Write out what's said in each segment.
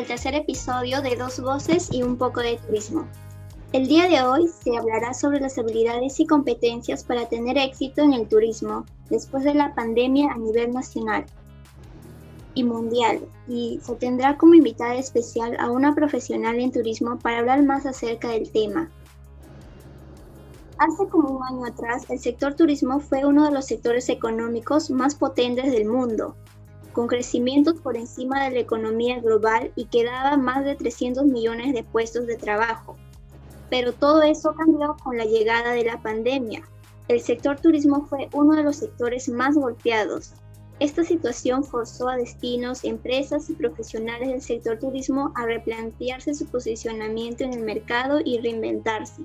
Al tercer episodio de Dos Voces y un poco de turismo. El día de hoy se hablará sobre las habilidades y competencias para tener éxito en el turismo después de la pandemia a nivel nacional y mundial y se tendrá como invitada especial a una profesional en turismo para hablar más acerca del tema. Hace como un año atrás, el sector turismo fue uno de los sectores económicos más potentes del mundo, con crecimientos por encima de la economía global y que daba más de 300 millones de puestos de trabajo. Pero todo eso cambió con la llegada de la pandemia. El sector turismo fue uno de los sectores más golpeados. Esta situación forzó a destinos, empresas y profesionales del sector turismo a replantearse su posicionamiento en el mercado y reinventarse.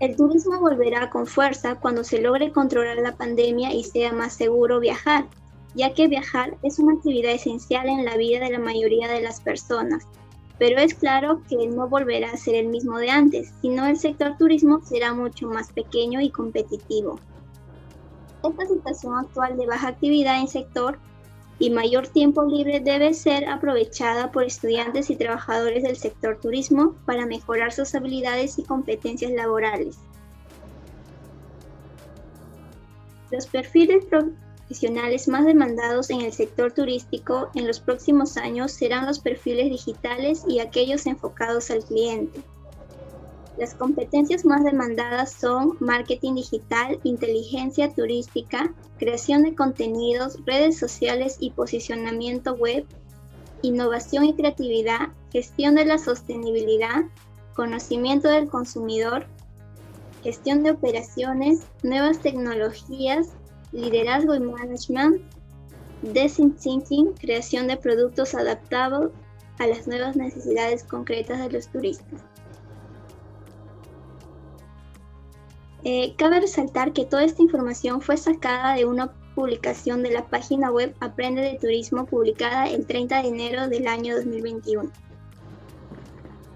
El turismo volverá con fuerza cuando se logre controlar la pandemia y sea más seguro viajar, ya que viajar es una actividad esencial en la vida de la mayoría de las personas. Pero es claro que no volverá a ser el mismo de antes, sino el sector turismo será mucho más pequeño y competitivo. Esta situación actual de baja actividad en sector y mayor tiempo libre debe ser aprovechada por estudiantes y trabajadores del sector turismo para mejorar sus habilidades y competencias laborales. Los perfiles profesionales más demandados en el sector turístico en los próximos años serán los perfiles digitales y aquellos enfocados al cliente. Las competencias más demandadas son marketing digital, inteligencia turística, creación de contenidos, redes sociales y posicionamiento web, innovación y creatividad, gestión de la sostenibilidad, conocimiento del consumidor, gestión de operaciones, nuevas tecnologías, liderazgo y management, design thinking, creación de productos adaptados a las nuevas necesidades concretas de los turistas. Eh, cabe resaltar que toda esta información fue sacada de una publicación de la página web Aprende de Turismo publicada el 30 de enero del año 2021.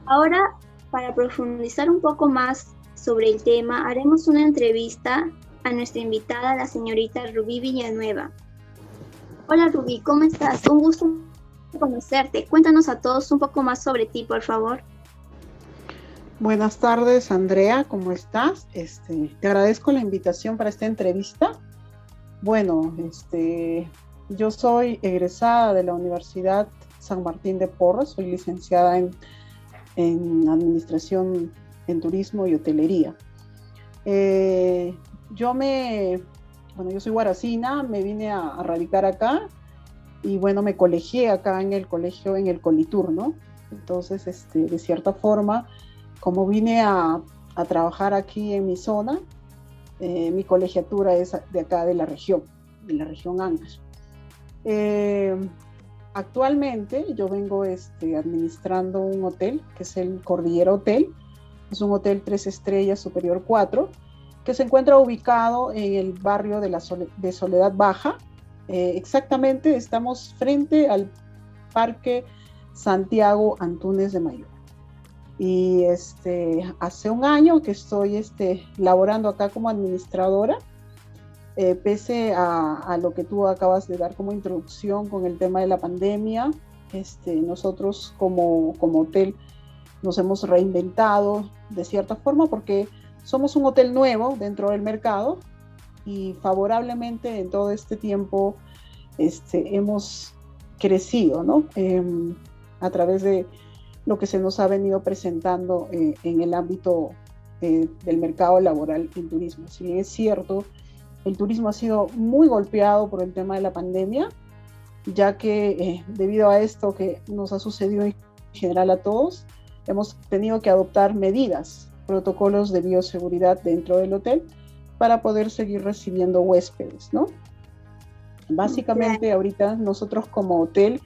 Ahora, para profundizar un poco más sobre el tema, haremos una entrevista a nuestra invitada, la señorita Rubí Villanueva. Hola Rubí, ¿cómo estás? Un gusto conocerte. Cuéntanos a todos un poco más sobre ti, por favor. Buenas tardes, Andrea, ¿cómo estás? Este, te agradezco la invitación para esta entrevista. Bueno, este, yo soy egresada de la Universidad San Martín de Porres, soy licenciada en, Administración en Turismo y Hotelería. Eh, yo me, bueno, yo soy guaracina, me vine a, radicar acá y bueno, me colegié acá en el colegio, en el Colitur, ¿no? Entonces, este, de cierta forma, como vine a, trabajar aquí en mi zona, eh, mi colegiatura es de acá de la región, de la región Ancash. Eh, actualmente yo vengo este, administrando un hotel que es el Cordillera Hotel. Es un hotel tres estrellas superior 4 que se encuentra ubicado en el barrio de, la de Soledad Baja. Eh, exactamente estamos frente al Parque Santiago Antunes de Mayor. Y este, hace un año que estoy este, laborando acá como administradora, eh, pese a, lo que tú acabas de dar como introducción con el tema de la pandemia, este, nosotros como, como hotel nos hemos reinventado de cierta forma porque somos un hotel nuevo dentro del mercado y favorablemente en todo este tiempo este, hemos crecido ¿no? Em, a través de lo que se nos ha venido presentando eh, en el ámbito eh, del mercado laboral en turismo. Si bien es cierto, el turismo ha sido muy golpeado por el tema de la pandemia, ya que eh, debido a esto que nos ha sucedido en general a todos, hemos tenido que adoptar medidas, protocolos de bioseguridad dentro del hotel para poder seguir recibiendo huéspedes, ¿no? Básicamente ahorita nosotros como hotel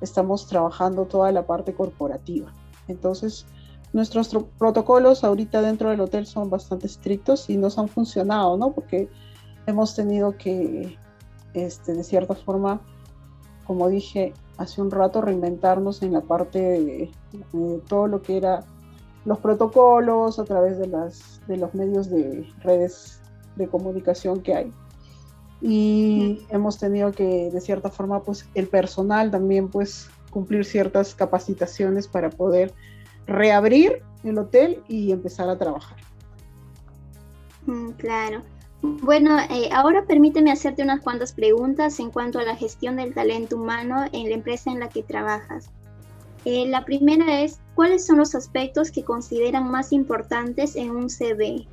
estamos trabajando toda la parte corporativa. Entonces, nuestros protocolos ahorita dentro del hotel son bastante estrictos y nos han funcionado, ¿no? Porque hemos tenido que, este, de cierta forma, como dije hace un rato, reinventarnos en la parte de, todo lo que era los protocolos a través de, las, de los medios de redes de comunicación que hay. y hemos tenido que, de cierta forma, pues el personal también, pues, cumplir ciertas capacitaciones para poder reabrir el hotel y empezar a trabajar. Mm, claro. Bueno, eh, ahora permíteme hacerte unas cuantas preguntas en cuanto a la gestión del talento humano en la empresa en la que trabajas. Eh, la primera es, ¿cuáles son los aspectos que consideran más importantes en un CV?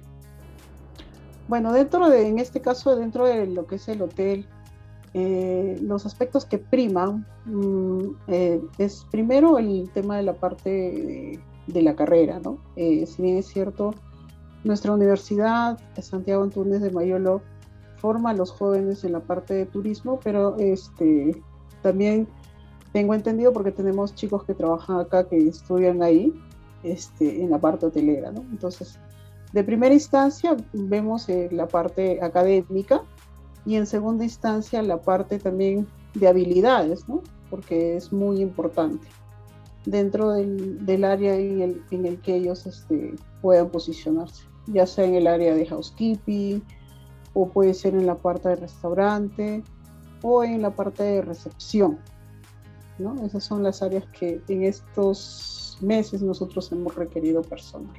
Bueno, dentro de, en este caso, dentro de lo que es el hotel, eh, los aspectos que priman mm, es primero el tema de la parte de, la carrera, ¿no? si bien es cierto, nuestra universidad, Santiago Antunes de Mayolo, forma a los jóvenes en la parte de turismo, pero este, también tengo entendido porque tenemos chicos que trabajan acá, que estudian ahí, este, en la parte hotelera, ¿no? Entonces, de primera instancia vemos eh, la parte académica y en segunda instancia la parte también de habilidades, ¿no? Porque es muy importante dentro del, área en el, en el, que ellos este, puedan posicionarse ya sea en el área de housekeeping o puede ser en la parte de restaurante o en la parte de recepción. ¿No? Esas son las áreas que en estos meses nosotros hemos requerido personal.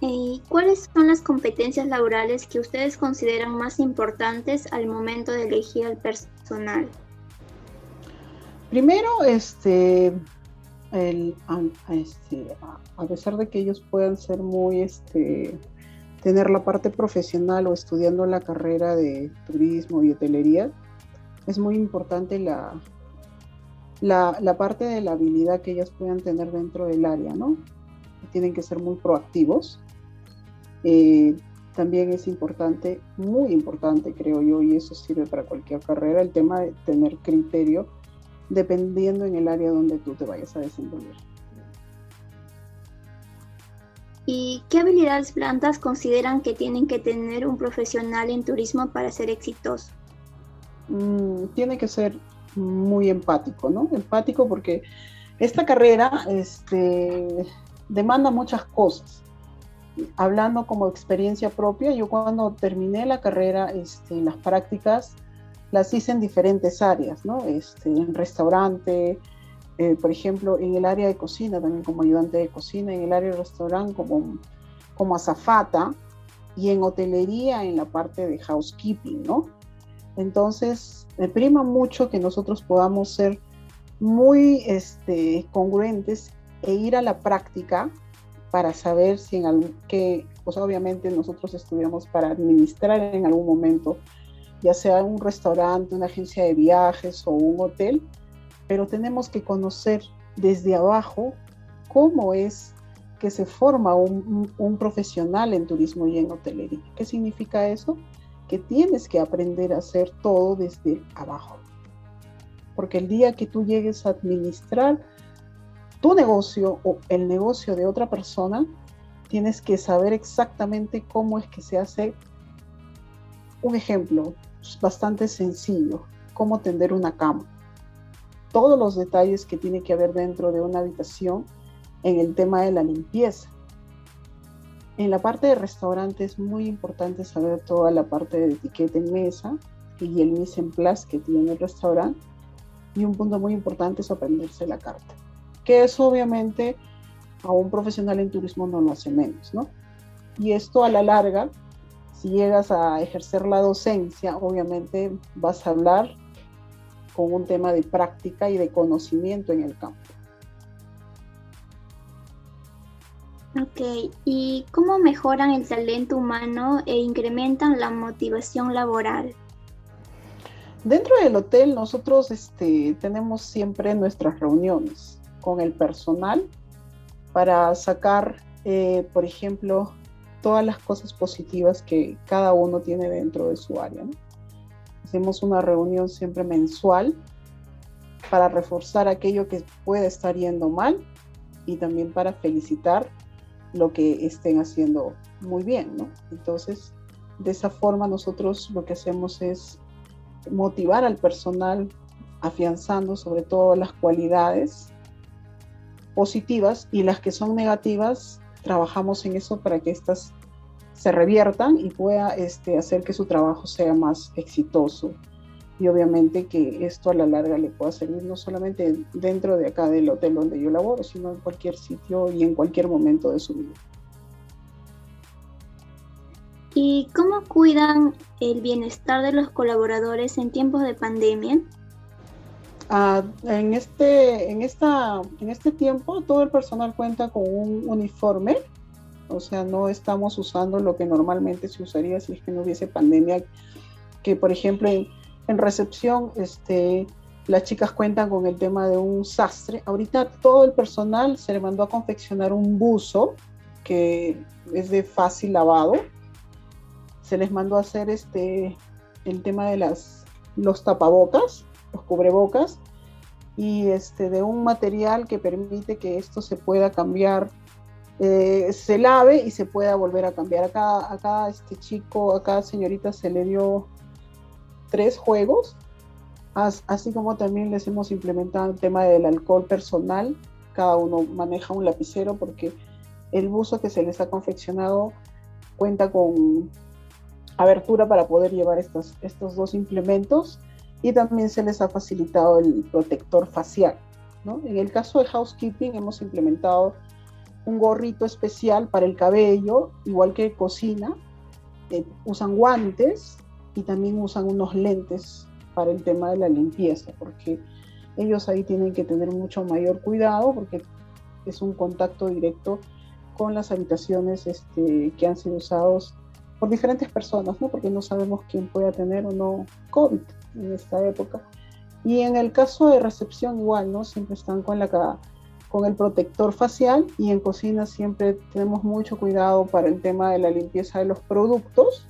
¿Y cuáles son las competencias laborales que ustedes consideran más importantes al momento de elegir al personal? Primero, este, el, este, a, pesar de que ellos puedan ser muy, este, tener la parte profesional o estudiando la carrera de turismo y hotelería, es muy importante la, la, parte de la habilidad que ellas puedan tener dentro del área, ¿no? Tienen que ser muy proactivos. Eh, también es importante, muy importante creo yo, y eso sirve para cualquier carrera, el tema de tener criterio dependiendo en el área donde tú te vayas a desenvolver. ¿Y qué habilidades plantas consideran que tienen que tener un profesional en turismo para ser exitoso? Mm, tiene que ser muy empático, ¿no? Empático porque esta carrera este, demanda muchas cosas. Hablando como experiencia propia, yo cuando terminé la carrera, este, las prácticas, las hice en diferentes áreas, ¿no? Este, en restaurante, eh, por ejemplo, en el área de cocina, también como ayudante de cocina, en el área de restaurante como, como azafata y en hotelería en la parte de housekeeping, ¿no? Entonces, me prima mucho que nosotros podamos ser muy este, congruentes e ir a la práctica para saber si en algún, que, pues obviamente nosotros estudiamos para administrar en algún momento ya sea un restaurante, una agencia de viajes o un hotel, pero tenemos que conocer desde abajo cómo es que se forma un, profesional en turismo y en hotelería. ¿Qué significa eso? Tienes que aprender a hacer todo desde abajo. Porque el día que tú llegues a administrar tu negocio o el negocio de otra persona, tienes que saber exactamente cómo es que se hace. Un ejemplo, bastante sencillo, cómo tender una cama. Todos los detalles que tiene que haber dentro de una habitación en el tema de la limpieza. En la parte de restaurante es muy importante saber toda la parte de etiqueta en mesa y el mise en place que tiene el restaurante. Y un punto muy importante es aprenderse la carta, que eso obviamente a un profesional en turismo no lo hace menos, ¿no? Y esto a la larga si llegas a ejercer la docencia, obviamente vas a hablar con un tema de práctica y de conocimiento en el campo. Ok, ¿y cómo mejoran el talento humano e incrementan la motivación laboral? Dentro del hotel nosotros este, tenemos siempre nuestras reuniones con el personal para sacar, eh, por ejemplo, todas las cosas positivas que cada uno tiene dentro de su área. Hacemos una reunión siempre mensual para reforzar aquello que puede estar yendo mal y también para felicitar lo que estén haciendo muy bien, Entonces, de esa forma nosotros lo que hacemos es motivar al personal afianzando sobre todo las cualidades positivas y las que son negativas trabajamos en eso para que éstas se reviertan y pueda este, hacer que su trabajo sea más exitoso. Y obviamente que esto a la larga le pueda servir no solamente dentro de acá del hotel donde yo laboro, sino en cualquier sitio y en cualquier momento de su vida. ¿Y cómo cuidan el bienestar de los colaboradores en tiempos de pandemia? Ah, en, este, en, esta, en este tiempo todo el personal cuenta con un uniforme o sea, no estamos usando lo que normalmente se usaría si es que no hubiese pandemia, que por ejemplo en, recepción, este, las chicas cuentan con el tema de un sastre. Ahorita todo el personal se le mandó a confeccionar un buzo que es de fácil lavado. Se les mandó a hacer este, el tema de las, los tapabocas, los cubrebocas, y este, de un material que permite que esto se pueda cambiar eh, se lave y se pueda volver a cambiar. Acá, acá este chico, acá señorita se le dio tres juegos, así como también les hemos implementado el tema del alcohol personal. Cada uno maneja un lapicero porque el buzo que se les ha confeccionado cuenta con abertura para poder llevar estos, estos dos implementos y también se les ha facilitado el protector facial. En el caso de housekeeping hemos implementado un gorrito especial para el cabello, igual que cocina. Eh, usan guantes y también usan unos lentes para el tema de la limpieza, porque ellos ahí tienen que tener mucho mayor cuidado porque es un contacto directo con las habitaciones este, que han sido usados por diferentes personas, ¿no? porque no sabemos quién pueda tener o no COVID en esta época. Y en el caso de recepción igual, ¿no? Siempre están con la con el protector facial y en cocina siempre tenemos mucho cuidado para el tema de la limpieza de los productos.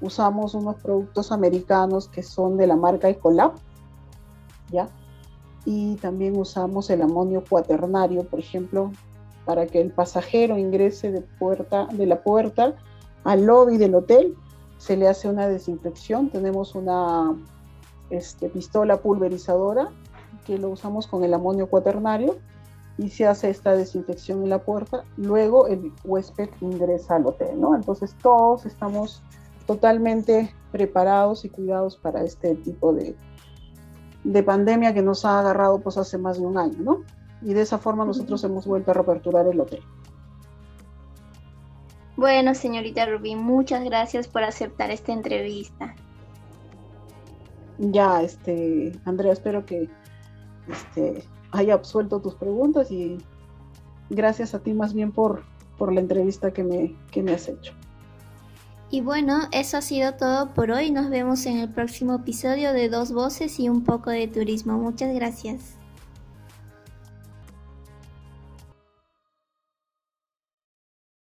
Usamos unos productos americanos que son de la marca Ecolab, ¿ya? Y también usamos el amonio cuaternario, por ejemplo, para que el pasajero ingrese de, puerta, de la puerta al lobby del hotel, se le hace una desinfección. Tenemos una este, pistola pulverizadora que lo usamos con el amonio cuaternario y se hace esta desinfección en la puerta, luego el huésped ingresa al hotel, ¿no? Entonces todos estamos totalmente preparados y cuidados para este tipo de, de pandemia que nos ha agarrado pues hace más de un año, ¿no? Y de esa forma nosotros hemos vuelto a reaperturar el hotel. Bueno, señorita Rubí, muchas gracias por aceptar esta entrevista. Ya, este, Andrea, espero que este, haya absuelto tus preguntas y gracias a ti más bien por, por la entrevista que me, que me has hecho. Y bueno, eso ha sido todo por hoy. Nos vemos en el próximo episodio de Dos Voces y un poco de turismo. Muchas gracias.